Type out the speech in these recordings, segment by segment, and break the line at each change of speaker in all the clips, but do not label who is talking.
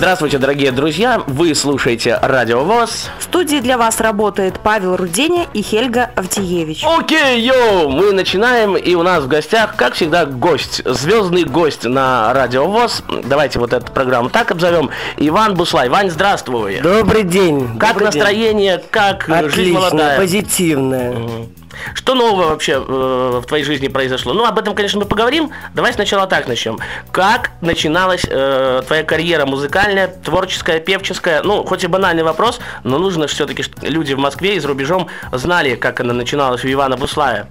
Здравствуйте, дорогие друзья! Вы слушаете Радио ВОЗ.
В студии для вас работает Павел Руденя и Хельга Авдеевич.
Окей, йоу! Мы начинаем, и у нас в гостях, как всегда, гость, звездный гость на Радио ВОЗ. Давайте вот эту программу так обзовем. Иван Буслай. Вань, здравствуй!
Добрый день!
Как
добрый
настроение, день. как
Отлично,
жизнь молодая?
позитивное.
Угу. Что нового вообще э, в твоей жизни произошло? Ну, об этом, конечно, мы поговорим. Давай сначала так начнем. Как начиналась э, твоя карьера музыкальная, творческая, певческая? Ну, хоть и банальный вопрос, но нужно все-таки, люди в Москве и за рубежом знали, как она начиналась у Ивана Буслая.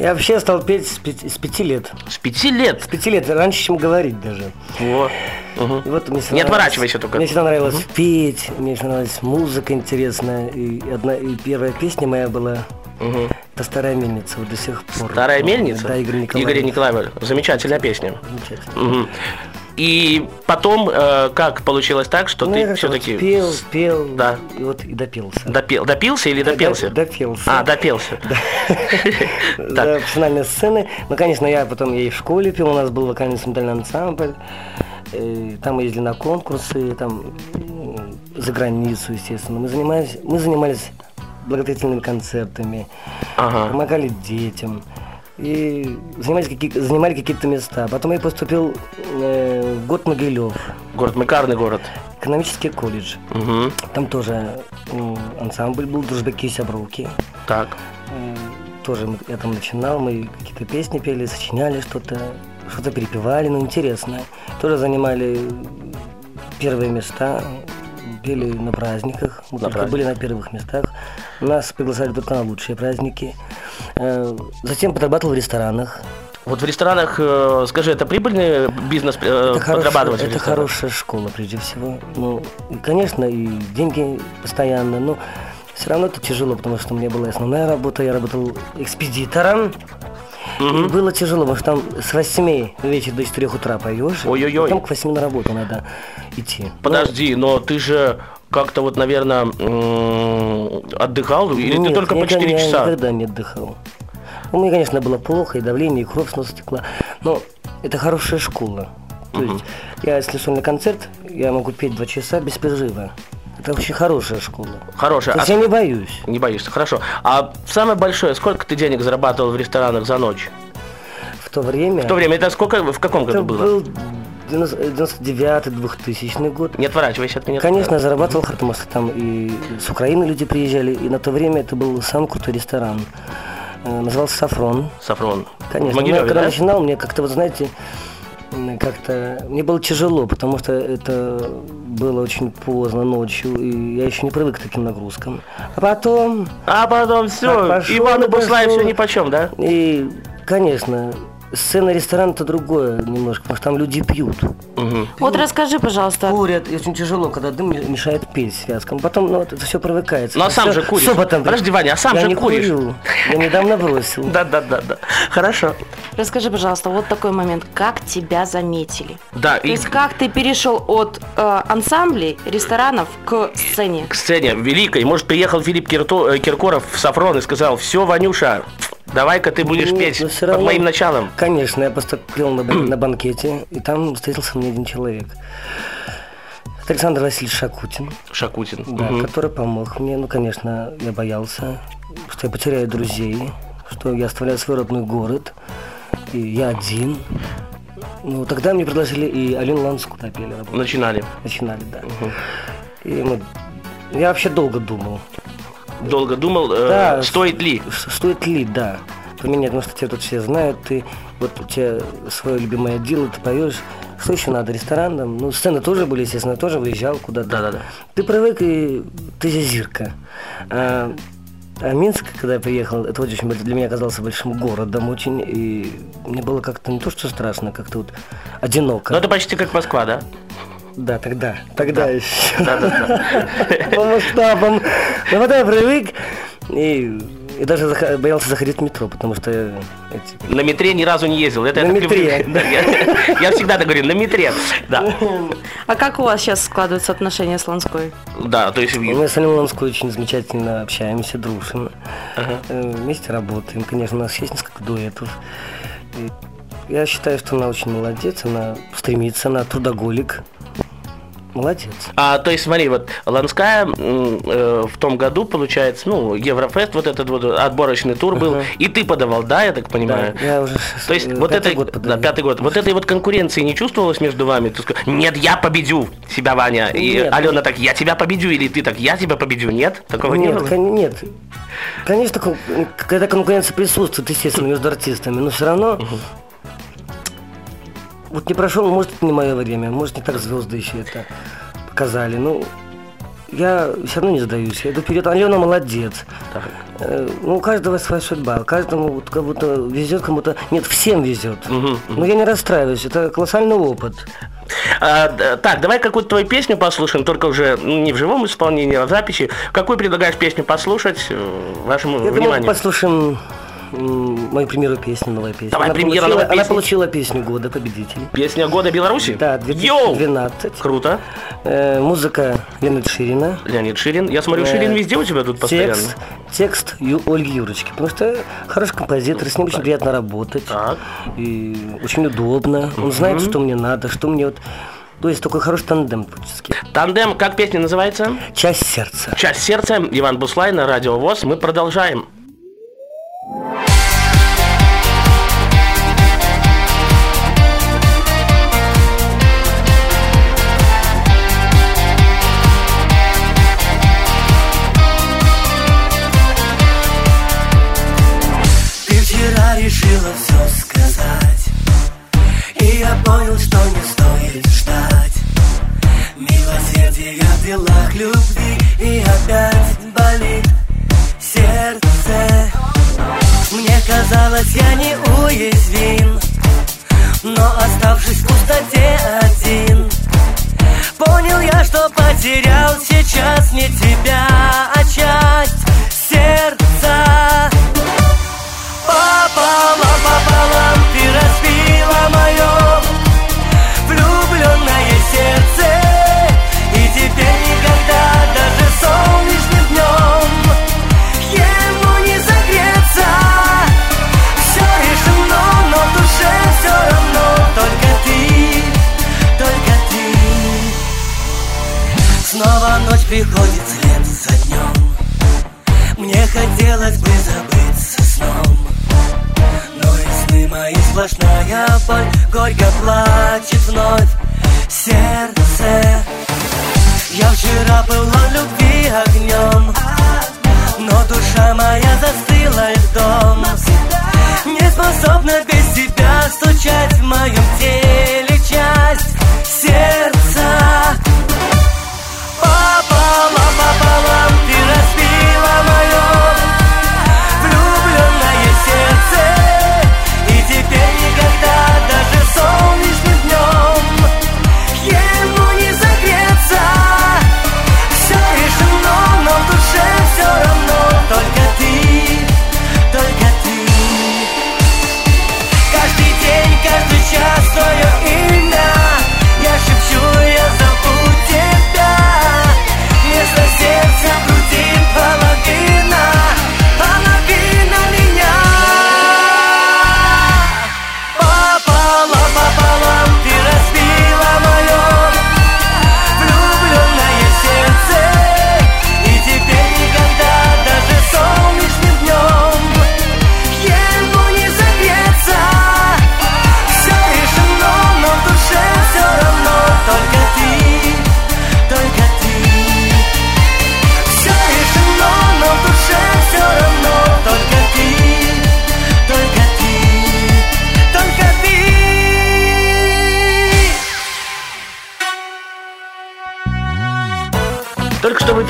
Я вообще стал петь с пяти, с пяти лет.
С пяти лет?
С пяти лет, раньше, чем говорить даже.
Вот. Угу.
вот
мне Не отворачивайся только.
Мне всегда нравилось угу. петь, мне всегда нравилась музыка интересная. И, одна, и первая песня моя была Угу. Это старая мельница вот до сих пор.
Старая мельница?
Да, Игорь Николаевич.
Игорь Николаевич. Замечательная песня. Замечательная. Угу. И потом, э, как получилось так, что ну, ты все-таки...
Вот пел, пел, да. и вот и допился.
Допел, допился или допелся?
Допился.
А, допелся.
Да, профессиональные сцены. Ну, конечно, я потом я и в школе пел, у нас был вокальный инструментальный ансамбль. Э, там мы ездили на конкурсы, там за границу, естественно. Мы занимались, мы занимались благотворительными концертами, ага. помогали детям и занимались какие, занимали какие-то места. Потом я поступил э, в город Могилев.
Город Макарный город.
Экономический колледж. Угу. Там тоже э, ансамбль был «Дружбяки и сябровки».
Так.
Э, тоже я там начинал, мы какие-то песни пели, сочиняли что-то, что-то перепевали, ну интересно. Тоже занимали первые места пели на праздниках, мы на только праздник. были на первых местах. Нас приглашали только на лучшие праздники. Э, затем подрабатывал в ресторанах.
Вот в ресторанах, э, скажи, это прибыльный бизнес э, это подрабатывать?
Хорошая, это хорошая школа, прежде всего. Ну, и, конечно, и деньги постоянно, но все равно это тяжело, потому что у меня была основная работа, я работал экспедитором. Угу. было тяжело, потому что там с 8 вечера до 4 утра поешь,
Ой-ой-ой.
потом к 8 на работу надо идти.
Подожди, но, но ты же как-то вот, наверное, отдыхал? Или
Нет,
ты только по 4
я
часа?
Я никогда не отдыхал. У меня, конечно, было плохо, и давление, и кровь с носа текла. Но это хорошая школа. То угу. есть я, если шел на концерт, я могу петь два часа без перерыва. Это очень хорошая школа.
Хорошая.
То есть а я не боюсь.
Не боишься, хорошо. А самое большое, сколько ты денег зарабатывал в ресторанах за ночь?
В то время?
В то время, это сколько, в каком
это
году было?
был 99-2000 год.
Не отворачивайся от меня.
Конечно, зарабатывал, что там и с Украины люди приезжали, и на то время это был самый крутой ресторан. Э, назывался «Сафрон».
«Сафрон».
Конечно.
Могилеве,
я, когда
да?
начинал, мне как-то, вот знаете, как-то мне было тяжело, потому что это было очень поздно ночью, и я еще не привык к таким нагрузкам. А потом...
А потом все, пошел, Ивану Буслаев все ни почем, да?
И, конечно, Сцена ресторана это другое немножко, потому что там люди пьют.
Угу. Вот расскажи, пожалуйста.
Курят, и очень тяжело, когда дым мешает петь связкам. Потом, ну, вот это все привыкается.
Ну, а сам
все,
же куришь.
Шепотом.
Подожди, Ваня, а сам
я
же
не
куришь.
Курю. Я недавно бросил.
Да, да, да, да. Хорошо.
Расскажи, пожалуйста, вот такой момент. Как тебя заметили?
Да.
То есть, как ты перешел от э, ансамблей, ресторанов к сцене?
К сцене великой. Может, приехал Филипп Кирто, э, Киркоров в Сафрон и сказал, все, Ванюша, Давай-ка ты будешь Нет, петь под равно, моим началом.
Конечно, я просто пел на, на банкете, и там встретился мне один человек. Это Александр Васильевич Шакутин.
Шакутин.
Да, угу. который помог мне. Ну, конечно, я боялся, что я потеряю друзей, что я оставляю свой родной город, и я один. Ну, тогда мне предложили и Алину Ланску пели. Работать.
Начинали.
Начинали, да. Угу. И мы, я вообще долго думал
долго думал, э, да, стоит ли?
Стоит ли, да. Поменять, потому что тебя тут все знают, ты вот у тебя свое любимое дело, ты поешь. Что еще надо? Ресторан там? Ну, сцены тоже были, естественно, тоже выезжал куда-то.
Да-да-да.
Ты привык, и ты зазирка. А, а Минск, когда я приехал, это очень для меня оказался большим городом очень, и мне было как-то не то, что страшно, как-то вот одиноко.
Ну, это почти как Москва, да?
Да, тогда. Тогда
да.
еще.
Да, да,
да. По масштабам. Но потом я привык и, и даже зах... боялся заходить в метро, потому что...
Эти... На метре ни разу не ездил. Это
на метре.
Да, я, я всегда так говорю, на метре. Да.
А как у вас сейчас складываются отношения с Ланской?
Да, то есть...
Мы с Алиной Ланской очень замечательно общаемся, дружим. Ага. Э, вместе работаем. Конечно, у нас есть несколько дуэтов. И я считаю, что она очень молодец, она стремится, она трудоголик.
Молодец.
А, то есть, смотри, вот Ланская э, в том году, получается, ну, Еврофест, вот этот вот отборочный тур был,
Ага.
и ты подавал, да, я так понимаю?
Да, я уже
То есть,
э,
вот
год
да, пятый год, вот этой вот конкуренции не чувствовалось между вами? Ты сказал, нет, я победю себя, Ваня. И
Нет.
Алена так, я тебя победю, или ты так, я тебя победю. Нет? Такого не
Нет,
было?
кон- нет. Конечно, кон- когда конкуренция присутствует, естественно, между артистами, но все равно вот не прошел, может, это не мое время, может, не так звезды еще это показали. Ну, я все равно не сдаюсь. Я иду вперед. Алена молодец.
Так.
Э, Ну, у каждого своя судьба. Каждому вот как будто везет, кому-то. Нет, всем везет.
Мгм,
Но я не расстраиваюсь. Это колоссальный опыт.
А, так, давай какую-то твою песню послушаем, только уже не в живом исполнении, а в записи. Какую предлагаешь песню послушать э, вашему
Я думаю,
вниманию?
послушаем м, мою премьеру песни, новая песня.
Давай,
она
премьера
получила, Она
песни.
получила песню года победителей.
Песня года Беларуси?
Да,
Йоу!
2012.
Круто.
Э, музыка Леонида Ширина.
Леонид Ширин. Я смотрю,
Э,
Ширин везде у тебя тут постоянно.
Текст, текст Ю- Ольги Юрочки. Потому что хороший композитор, с ним очень приятно работать.
Так.
И очень удобно. Он знает, что мне надо, что мне вот... То есть такой хороший тандем творческий.
Тандем, как песня называется?
Часть сердца.
Часть сердца. Иван Буслай на Радио ВОЗ. Мы продолжаем.
Ты казалось, я не уязвим Но оставшись в пустоте Снова ночь приходит вслед за днем Мне хотелось бы забыться сном. Но и сны мои сплошная боль Горько плачет вновь сердце. Я вчера была любви огнем Но душа моя застыла льдом Не способна без тебя стучать в моем теле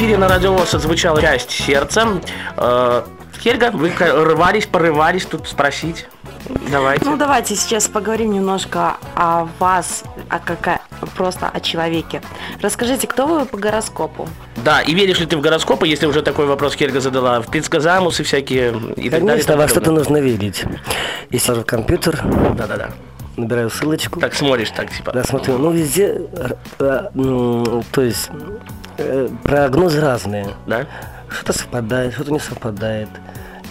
эфире на Радио ВОЗ отзвучала часть сердца. Э, Хельга, вы рвались, порывались тут спросить. Давайте.
Ну, давайте сейчас поговорим немножко о вас, о какая, просто о человеке. Расскажите, кто вы по гороскопу?
Да, и веришь ли ты в гороскопы, если уже такой вопрос Хельга задала, в предсказамусы всякие и так далее.
Конечно, во что-то нужно верить. Сажу в компьютер,
Да-да-да.
набираю ссылочку.
Так смотришь, так типа.
Да, смотрю, ну везде, э, э, то есть прогнозы разные.
Да?
Что-то совпадает, что-то не совпадает.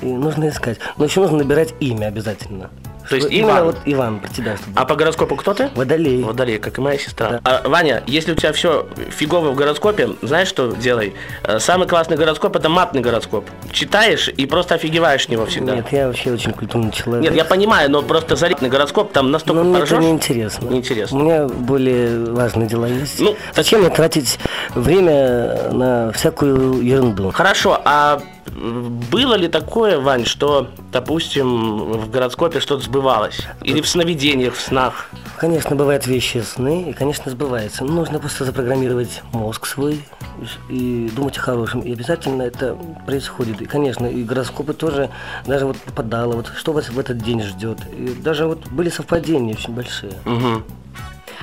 И нужно искать. Но еще нужно набирать имя обязательно.
То есть
Именно
Иван.
вот Иван, про тебя.
А по гороскопу кто ты?
Водолей.
Водолей, как и моя сестра. А, Ваня, если у тебя все фигово в гороскопе, знаешь, что делай? Э, Самый классный гороскоп это матный гороскоп. Читаешь и просто офигеваешь с него всегда.
Нет, я вообще очень культурный человек.
Нет, я понимаю, но просто заритный гороскоп там настолько
Но мне это
поржешь.
не интересно.
Неинтересно.
У меня более важные дела есть.
Ну,
Зачем мне тратить время на всякую ерунду?
Хорошо, а было ли такое, Вань, что, допустим, в гороскопе что-то сбывалось? Или в сновидениях, в снах?
Конечно, бывают вещи сны, и, конечно, сбывается. Но нужно просто запрограммировать мозг свой и думать о хорошем. И обязательно это происходит. И, конечно, и гороскопы тоже даже вот попадало, вот что вас в этот день ждет. И даже вот были совпадения очень большие.
Мгм.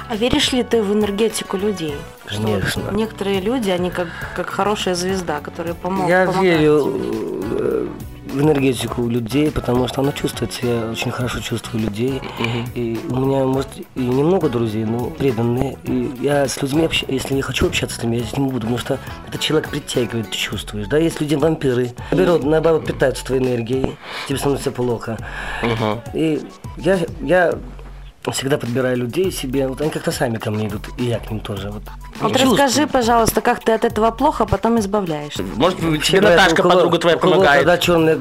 А веришь ли ты в энергетику людей? Что
Конечно.
некоторые люди, они как, как хорошая звезда, которая помо-
Я
помогает
верю
тебе.
э, в энергетику людей, потому что она чувствуется. Я очень хорошо чувствую людей. И у меня, может, и немного друзей, но преданные. И я с людьми, общ- если я хочу общаться с ними, я с ними буду, потому что этот человек притягивает, ты чувствуешь. Да, есть люди вампиры. Наоборот, наоборот, питаются твоей энергией, тебе становится плохо. И я, я всегда подбираю людей себе, вот они как-то сами ко мне идут, и я к ним тоже. Вот,
Вот
чувствую.
расскажи, пожалуйста, как ты от этого плохо, а потом избавляешься.
Может, тебе Наташка,
у кого-
подруга твоя,
у кого
помогает?
Когда черные,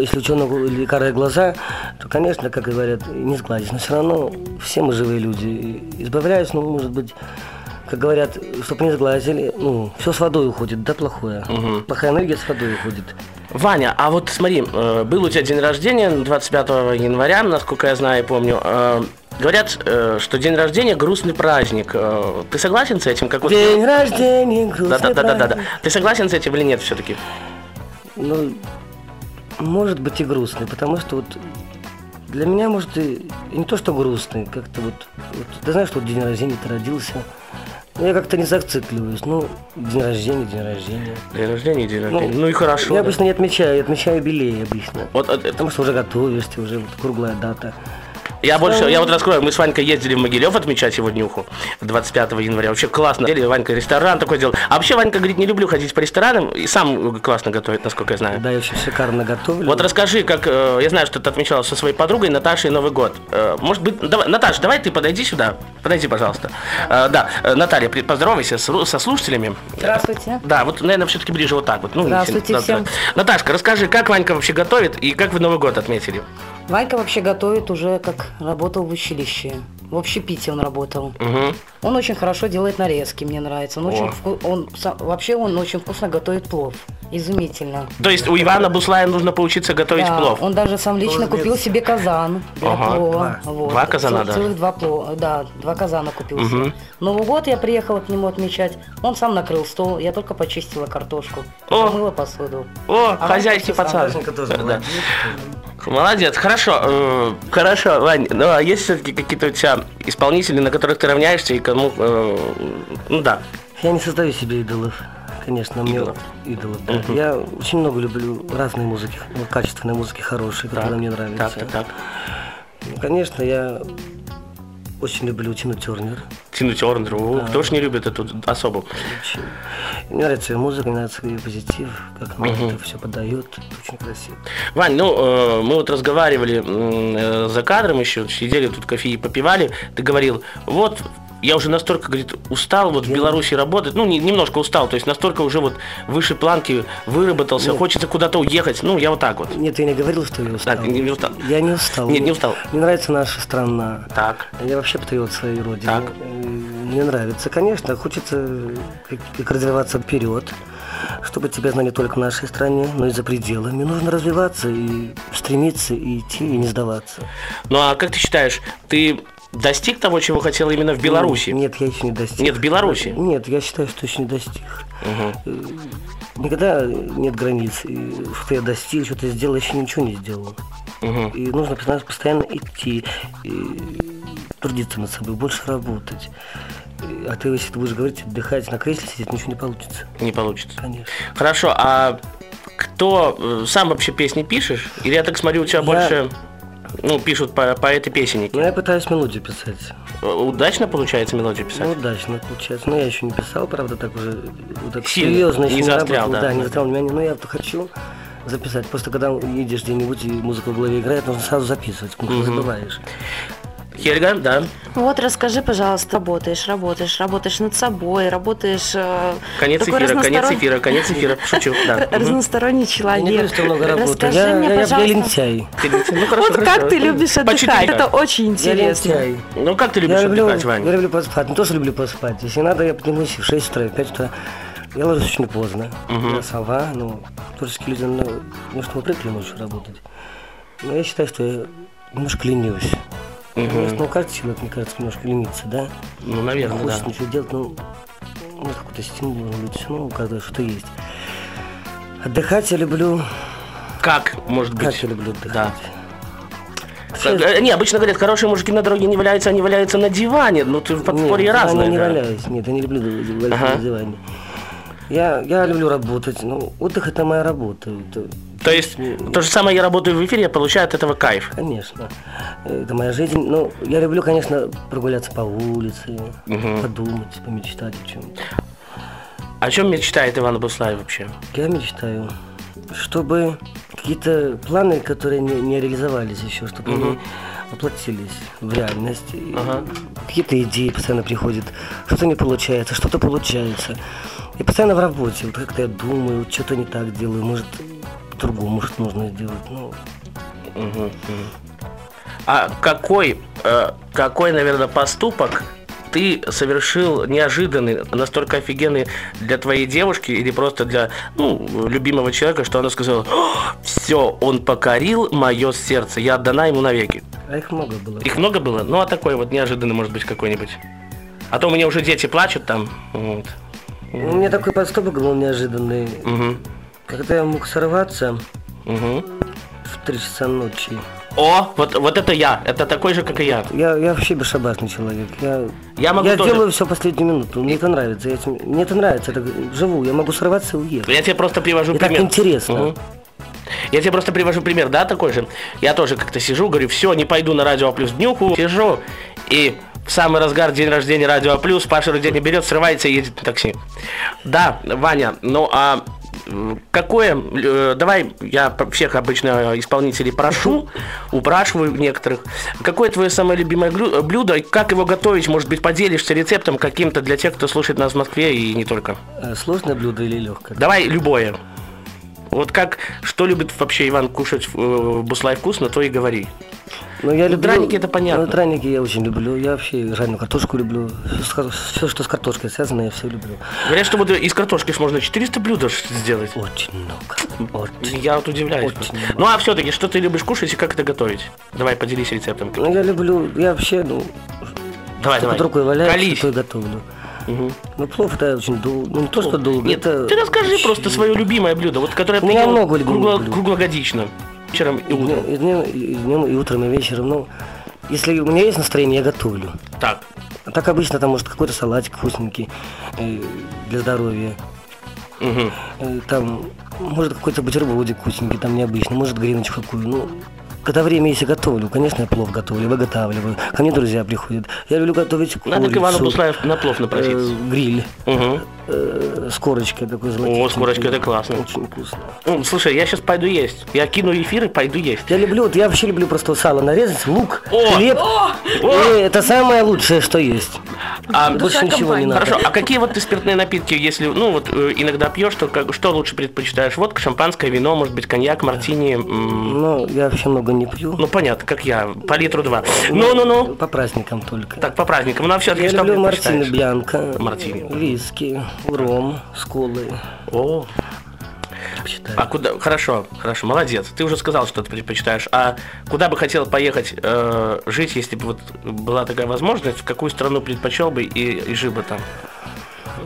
если у черного или карие глаза, то, конечно, как говорят, не сгладишь. Но все равно все мы живые люди. Избавляюсь, ну, может быть, как говорят, чтобы не сглазили, ну, все с водой уходит, да, плохое. Плохая энергия с водой уходит.
Ваня, а вот смотри, э, был у тебя день рождения 25 января, насколько я знаю и помню. Э, Говорят, э, что день рождения грустный праздник. Ты согласен с этим? Как вот-
День рождения, грустный
да, да, да, да, да.
праздник.
Ты согласен с этим или нет все-таки?
Ну, может быть и грустный, потому что вот для меня, может, и, и не то, что грустный, как-то вот, вот ты знаешь, что вот день рождения ты родился, но я как-то не зацикливаюсь, ну, день рождения, день рождения.
День рождения, день рождения. Ну, и хорошо.
Я
да.
обычно не отмечаю, я отмечаю юбилей обычно.
Вот э, это
Потому что уже готовишься, уже вот круглая дата.
Я больше, я вот раскрою, мы с Ванькой ездили в Могилев отмечать его днюху 25 января. Вообще классно. Сели, Ванька ресторан такой делал. А вообще Ванька говорит, не люблю ходить по ресторанам и сам классно готовит, насколько я знаю.
Да, я очень шикарно готовлю.
Вот расскажи, как э, я знаю, что ты отмечала со своей подругой Наташей Новый год. Э, может быть, давай, Наташа, давай ты подойди сюда. Подойди, пожалуйста. Э, да, Наталья, поздоровайся со слушателями.
Здравствуйте.
Да, вот, наверное, все-таки ближе вот так вот. Ну,
Здравствуйте
да,
всем.
да. Наташка, расскажи, как Ванька вообще готовит и как вы Новый год отметили?
Ванька вообще готовит уже как работал в училище. В общепите он работал.
Мгм.
Он очень хорошо делает нарезки, мне нравится. Он, очень вку- он вообще он очень вкусно готовит плов. Изумительно.
То есть у Ивана Буслая нужно поучиться готовить
Да,
плов.
Он даже сам лично
Плов
купил себе казан для
Ага,
плова.
два.
Вот.
Два казана
Цел-
даже?
Целых два плова. Да, два казана купил
Мгм.
себе. Новый год я приехала к нему отмечать. Он сам накрыл стол, я только почистила картошку.
О!
Помыла посуду.
О,
А
хозяйский пацан. Да.
Молодец.
Хорошо. э, хорошо, Вань, ну а есть все-таки какие-то у тебя исполнители, на которых ты равняешься и кому... э, ну да.
Я не создаю себе идолов. Конечно, мне
Идолов.
идолов, да. Я очень много люблю разной музыки, ну, качественной музыки, хорошей, которая мне нравится.
Так, так, так.
Ну, Конечно, я очень люблю Тину Тернер.
Тину Тернер, о, кто ж не любит эту особу?
Очень. Мне нравится ее музыка, мне нравится ее позитив, как она это все подает. Очень красиво.
Вань, ну, э, мы вот разговаривали э, за кадром еще, сидели тут кофе и попивали. Ты говорил, вот, я уже настолько, говорит, устал вот в Беларуси работать, ну, не- немножко устал, то есть настолько уже вот выше планки выработался, хочется куда-то уехать, ну, я вот так вот.
Нет, я не говорил, что я устал.
ты не- не устал.
Я не устал.
Нет, не устал.
Мне нравится наша страна.
Так.
Я вообще патриот своей родины.
Так.
Э, Мне нравится. Конечно, хочется как, как развиваться вперед, чтобы тебя знали только в нашей стране, но и за пределами. Нужно развиваться и стремиться, и идти, и не сдаваться.
Ну, а как ты считаешь, ты достиг того, чего хотел именно в Беларуси?
Нет, я еще не достиг.
Нет, в Беларуси?
Нет, я считаю, что еще не достиг. Э, Никогда нет границ. И Что я достиг, что-то сделал, еще ничего не сделал.
Мгм.
И нужно постоянно, идти, и трудиться над собой, больше работать. И- А ты, если ты будешь говорить, отдыхать на кресле сидеть, ничего не получится.
Не получится.
Конечно.
Хорошо, а кто э, сам вообще песни пишешь? Или я так смотрю, у тебя
Я-
больше ну, пишут по, поэты-песенники?
Ну, я пытаюсь мелодию писать.
Э, Удачно получается мелодию писать?
Ну, удачно получается. Но я еще не писал, правда, так уже вот так
Сильно,
серьезно
не
еще
заострял,
работал.
да.
Да, не заострял внимание. Но я вот хочу записать. Просто когда едешь где-нибудь и музыка в голове играет, нужно сразу записывать, потому что забываешь.
Хельга, да.
Вот расскажи, пожалуйста, работаешь, работаешь, работаешь над собой, работаешь... э,
Конец эфира, конец
разносторон-
эфира, конец эфира. Шучу, да.
Разносторонний
Я
человек.
не говорю, что много работаю.
Расскажи
Я,
мне,
я, я,
пожалуйста,
лентяй.
Ты летишь? Ну, хорошо,
вот
хорошо.
как ты любишь отдыхать? Это очень
Я
интересно.
лентяй.
Ну, как ты любишь
Я люблю,
отдыхать, Вань?
я люблю поспать. Не то, что люблю поспать. Если надо, я поднимусь в 6 утра, в 5 утра. Я ложусь очень поздно. Я сова, ну, творческие люди, ну, может, мы привыкли ночью работать. Но я считаю, что я немножко ленюсь. Потому что, ну, каждый человек, мне кажется, немножко ленится, да?
Ну, наверное, да.
Хочется ничего делать, ну, может, какой-то стимул должен быть. Ну, каждого что-то есть. Отдыхать я люблю.
Как, может быть?
Как я люблю отдыхать?
Да. Как- э, Не, обычно говорят, хорошие мужики на дороге не валяются, они валяются на диване. Ну, ты в подспорье
Нет,
разное.
Я не
да.
валяюсь. Нет, я не люблю валяться
Ага.
на диване. Я, я люблю работать. Ну, отдых это моя работа. Это,
То есть, то же самое я работаю в эфире, я получаю от этого кайф.
конечно. Это моя жизнь. Ну, я люблю, конечно, прогуляться по улице, подумать, помечтать о чем-то.
О чем мечтает Иван Буслаев вообще?
Я мечтаю, чтобы какие-то планы, которые не, не реализовались еще, чтобы они воплотились в реальность.
Ага.
Какие-то идеи постоянно приходят, что-то не получается, что-то получается. И постоянно в работе, вот как-то я думаю, что-то не так делаю, может, по-другому что нужно сделать. Ну,
А какой, э, какой, наверное, поступок ты совершил неожиданный, настолько офигенный для твоей девушки или просто для ну, любимого человека, что она сказала, все, он покорил мое сердце, я отдана ему навеки.
а их много было.
Их много было? Ну, а такой вот неожиданный, может быть, какой-нибудь. А то у меня уже дети плачут там. Вот.
У меня такой поступок был неожиданный.
Мгм.
Когда я мог сорваться
Мгм.
в 3 часа ночи.
О, вот, вот это я. Это такой же, как и я.
Я, я вообще бесшабашный человек. Я,
Я могу тоже.
делаю все последнюю минуту. Мне это нравится. Я мне это нравится. Это живу. Я могу сорваться и уехать.
Я тебе просто привожу
И так
пример.
интересно.
Мгм. Я тебе просто привожу пример, да, такой же. Я тоже как-то сижу, говорю, все, не пойду на радио плюс днюху. Сижу, и в самый разгар день рождения радио плюс, Паша Руденя берет, срывается и едет на такси. Да, Ваня, ну а какое, э, давай я всех обычно исполнителей прошу, упрашиваю некоторых, какое твое самое любимое блюдо, и как его готовить, может быть, поделишься рецептом каким-то для тех, кто слушает нас в Москве и не только.
Э, Сложное блюдо или легкое?
Давай любое. Вот как, что любит вообще Иван кушать в э, Буслай вкусно, то и говори.
Ну, я
Ну,
люблю,
драники это понятно.
Ну, драники я очень люблю. Я вообще жареную картошку люблю. Все, что с картошкой связано, я все люблю.
Говорят, что вот из картошки можно 400 блюд сделать.
Очень много. Очень.
Я вот удивляюсь.
Очень много.
Ну а все-таки, что ты любишь кушать и как это готовить? Давай, поделись рецептом.
Ну, я люблю, я вообще, ну,
Давай, давай.
под рукой валяется,
Колись.
и готовлю.
Мгм.
Ну, плов это очень долго. Ну, не то, что долго,
Нет,
это...
ты расскажи просто свое любимое блюдо, вот которое
У
ты ел
много
кругло-
блюд.
Вечером и утром.
и, днем, и днем, и утром, и вечером. Ну, если у меня есть настроение, я готовлю.
Так.
А так обычно там может какой-то салатик вкусненький э, для здоровья. Э, Там, может, какой-то бутербродик вкусненький, там необычный, может, гриночку какую. Ну, когда время есть, я готовлю. Конечно, я плов готовлю, выготавливаю. Ко мне друзья приходят. Я люблю готовить
Надо к
курицу,
Ивану Буслаев на плов напроситься.
э, гриль
Мгм.
э, с корочкой такой золотистый.
О, с корочкой, это классно.
Очень вкусно.
М, Слушай, я сейчас пойду есть. Я кину эфир и пойду есть.
Я люблю, вот я вообще люблю просто сало нарезать, лук,
О!
хлеб. И это самое лучшее, что есть.
А,
Больше ничего не надо.
Хорошо, а какие вот ты спиртные напитки, если, ну, вот э, иногда пьешь, то как, что лучше предпочитаешь? Водка, шампанское, вино, может быть, коньяк, мартини?
Ну, я вообще много не пью.
Ну, понятно, как я, по литру два. Ну-ну-ну.
По праздникам только.
Так, по праздникам. Ну, а все-таки
Я
что
люблю мартини бьянка,
Мартини.
виски, ром с колой.
О,
Предпочитаю.
а куда? Хорошо, хорошо, молодец. Ты уже сказал, что ты предпочитаешь. А куда бы хотел поехать э, жить, если бы вот была такая возможность? В какую страну предпочел бы и, и жил бы там?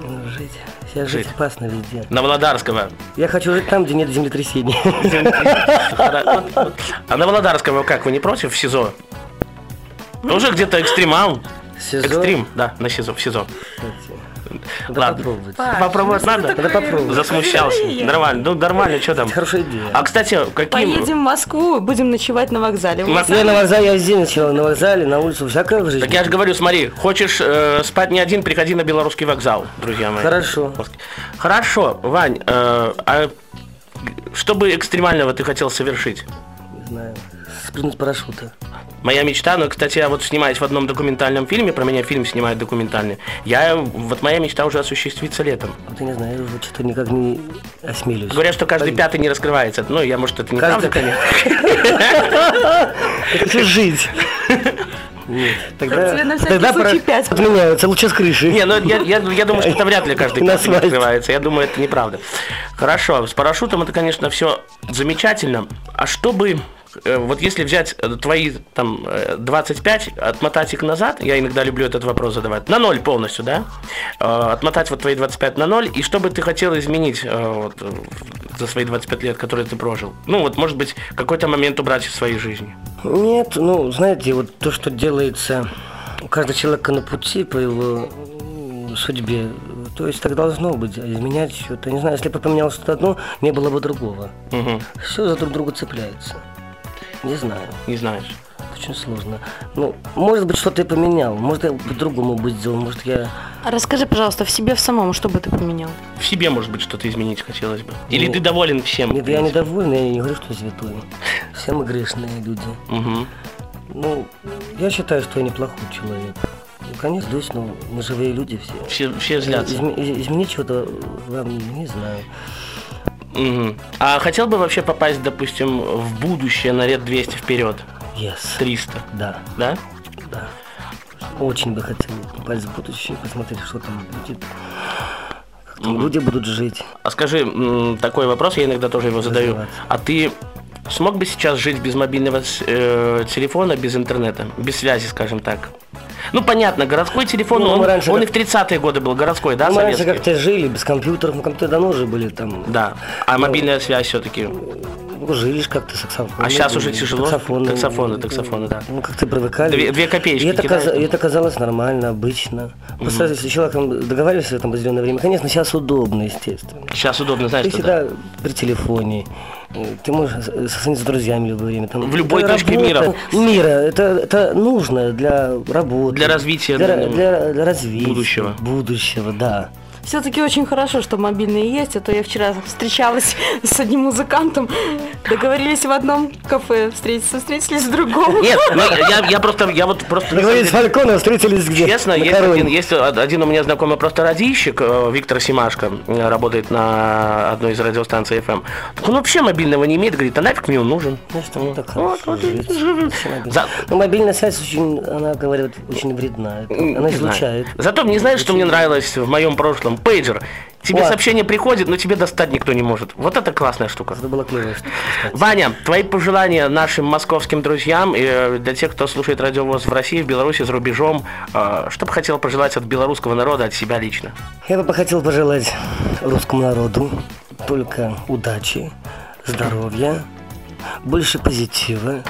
Ну, Жить. Сейчас жить
Жить.
опасно везде.
На Володарского.
Я хочу жить там, где нет землетрясений.
А на Володарского как, вы не против в СИЗО? Тоже где-то экстремал.
СИЗО?
Экстрим, да, на СИЗО, в СИЗо.
Надо
Ладно.
попробовать.
Попробовать надо?
Надо попробовать.
Засмущался. Нормально, ну нормально, что там?
Хорошая идея.
А, кстати, каким...
Поедем в Москву, будем ночевать на вокзале.
Мос-
Я на вокзале, я везде начал, на вокзале, на улицу, всякое в жизни.
Так я же говорю, смотри, хочешь э, спать не один, приходи на белорусский вокзал, друзья мои.
Хорошо.
Хорошо, Вань, э, а что бы экстремального ты хотел совершить?
Не знаю, спрыгнуть с парашюта.
Моя мечта, ну, кстати, я вот снимаюсь в одном документальном фильме, про меня фильм снимают документальный. Я, вот моя мечта уже осуществится летом.
Вот я не знаю, я уже что-то никак не осмелюсь.
Говорят, что каждый пятый не раскрывается. Ну, я, может, это не
Каждый-
правда, конечно.
Хочу жить. Нет, тогда,
Тебе на всякий
тогда
случай
пора-
пять.
отменяются лучше с крыши.
Не, ну я, я, я думаю, что это вряд ли каждый
На
пятый раскрывается. Я думаю, это неправда. Хорошо, с парашютом это, конечно, все замечательно. А чтобы вот если взять э, твои там э, 25, отмотать их назад, я иногда люблю этот вопрос задавать, на ноль полностью, да? Э, Отмотать вот твои 25 на ноль, и что бы ты хотел изменить э, вот, э, за свои 25 лет, которые ты прожил? Ну вот, может быть, какой-то момент убрать из своей жизни.
Нет, ну, знаете, вот то, что делается у каждого человека на пути по его судьбе, то есть так должно быть. А изменять что-то, не знаю, если бы поменял что-то одно, не было бы другого.
Мгм.
Все за друг друга цепляется. Не знаю,
Не знаешь.
очень сложно. Ну, может быть, что-то и поменял, может, я по-другому бы сделал, может, я...
А Расскажи, пожалуйста, в себе в самом, что бы ты поменял?
В себе, может быть, что-то изменить хотелось бы. Или
Ну,
ты доволен всем?
Нет, я недоволен, я не говорю, что святой. Все мы грешные люди.
Мгм.
Ну, я считаю, что я неплохой человек. Ну, конечно, злюсь, но мы живые люди все.
Все, все злятся.
Изме- из- изменить что-то вам не знаю.
Мгм. А хотел бы вообще попасть, допустим, в будущее на лет 200 вперед?
Yes.
300,
Да,
да?
да. Очень бы хотел попасть в будущее, посмотреть, что там будет. Как там люди будут жить.
А скажи, такой вопрос, я иногда тоже его задаю. А ты смог бы сейчас жить без мобильного э, телефона, без интернета, без связи, скажем так? Ну, понятно, городской телефон,
Ну,
он,
мы раньше
он
как-
и в 30-е годы был городской, да,
Ну, мы раньше как-то жили без компьютеров, ну компьютеры давно уже были там.
Да, а мобильная связь все-таки.
Ну, жили как-то саксофон.
А щас уже тяжело?
Таксофоны.
Таксофоны, таксофоны, да.
Ну, как-то привыкали.
Две- две копеечки
И это, каза- и это казалось нормально, обычно. Просто если человек договаривался в определенное время, конечно, сейчас удобно, естественно.
Сейчас удобно, знаешь,
Ты всегда при телефоне. Э, Ты можешь с- созвониться с друзьями в любое время. Там,
В любой точке
работа, Мира. Это, это нужно для работы.
Для развития,
Для,
ну,
для- для развития.
будущего.
Будущего, да.
Все-таки очень хорошо, что мобильные есть, а то я вчера встречалась с одним музыкантом, договорились в одном кафе встретиться, встретились в другом.
Нет, ну, я, я просто, я вот просто...
Договорились с Фальконом, встретились где?
Честно, есть один, есть один у меня знакомый просто радищик, э, Виктор Симашко, э, работает на одной из радиостанций FM. Так он вообще мобильного не имеет, говорит, а нафиг мне он нужен?
Значит, он так
Вот,
хорошо
вот. За-
Ну, мобильная связь очень, она, говорят, очень вредна. Она
Не
излучает.
Зато мне знаешь, что мне нравилось в моем прошлом? Пейджер. Тебе
Вот.
сообщение приходит, но тебе достать никто не может. Вот это классная штука.
Это клево, что сказать.
Ваня, твои пожелания нашим московским друзьям и э, для тех, кто слушает радиовоз в России, в Беларуси, за рубежом, э, что бы хотел пожелать от белорусского народа, от себя лично?
Я бы хотел пожелать русскому народу только удачи, здоровья, больше позитива,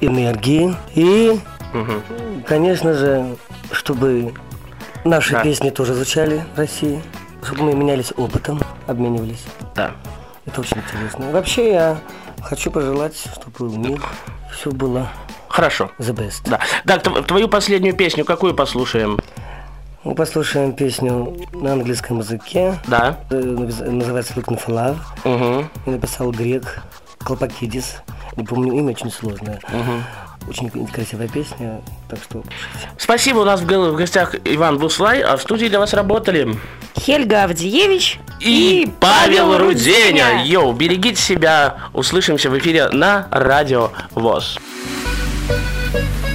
энергии и,
Мгм.
конечно же, чтобы наши
Да.
песни тоже звучали в России, чтобы мы менялись опытом, обменивались.
Да.
Это очень интересно. Вообще я хочу пожелать, чтобы был мир, все было
Хорошо.
the best.
Да. Тв- твою последнюю песню какую послушаем?
Мы послушаем песню на английском языке.
Да.
Э, Называется Looking for Love.
Угу.
И написал грек Колпакидис. Не помню имя, очень сложное. Очень красивая песня, так что слушайте.
Спасибо, у нас в го- в гостях Иван Буслай, а в студии для вас работали
Хельга Авдеевич
и Павел Руденя. Йоу, берегите себя, услышимся в эфире на Радио ВОЗ.
Thank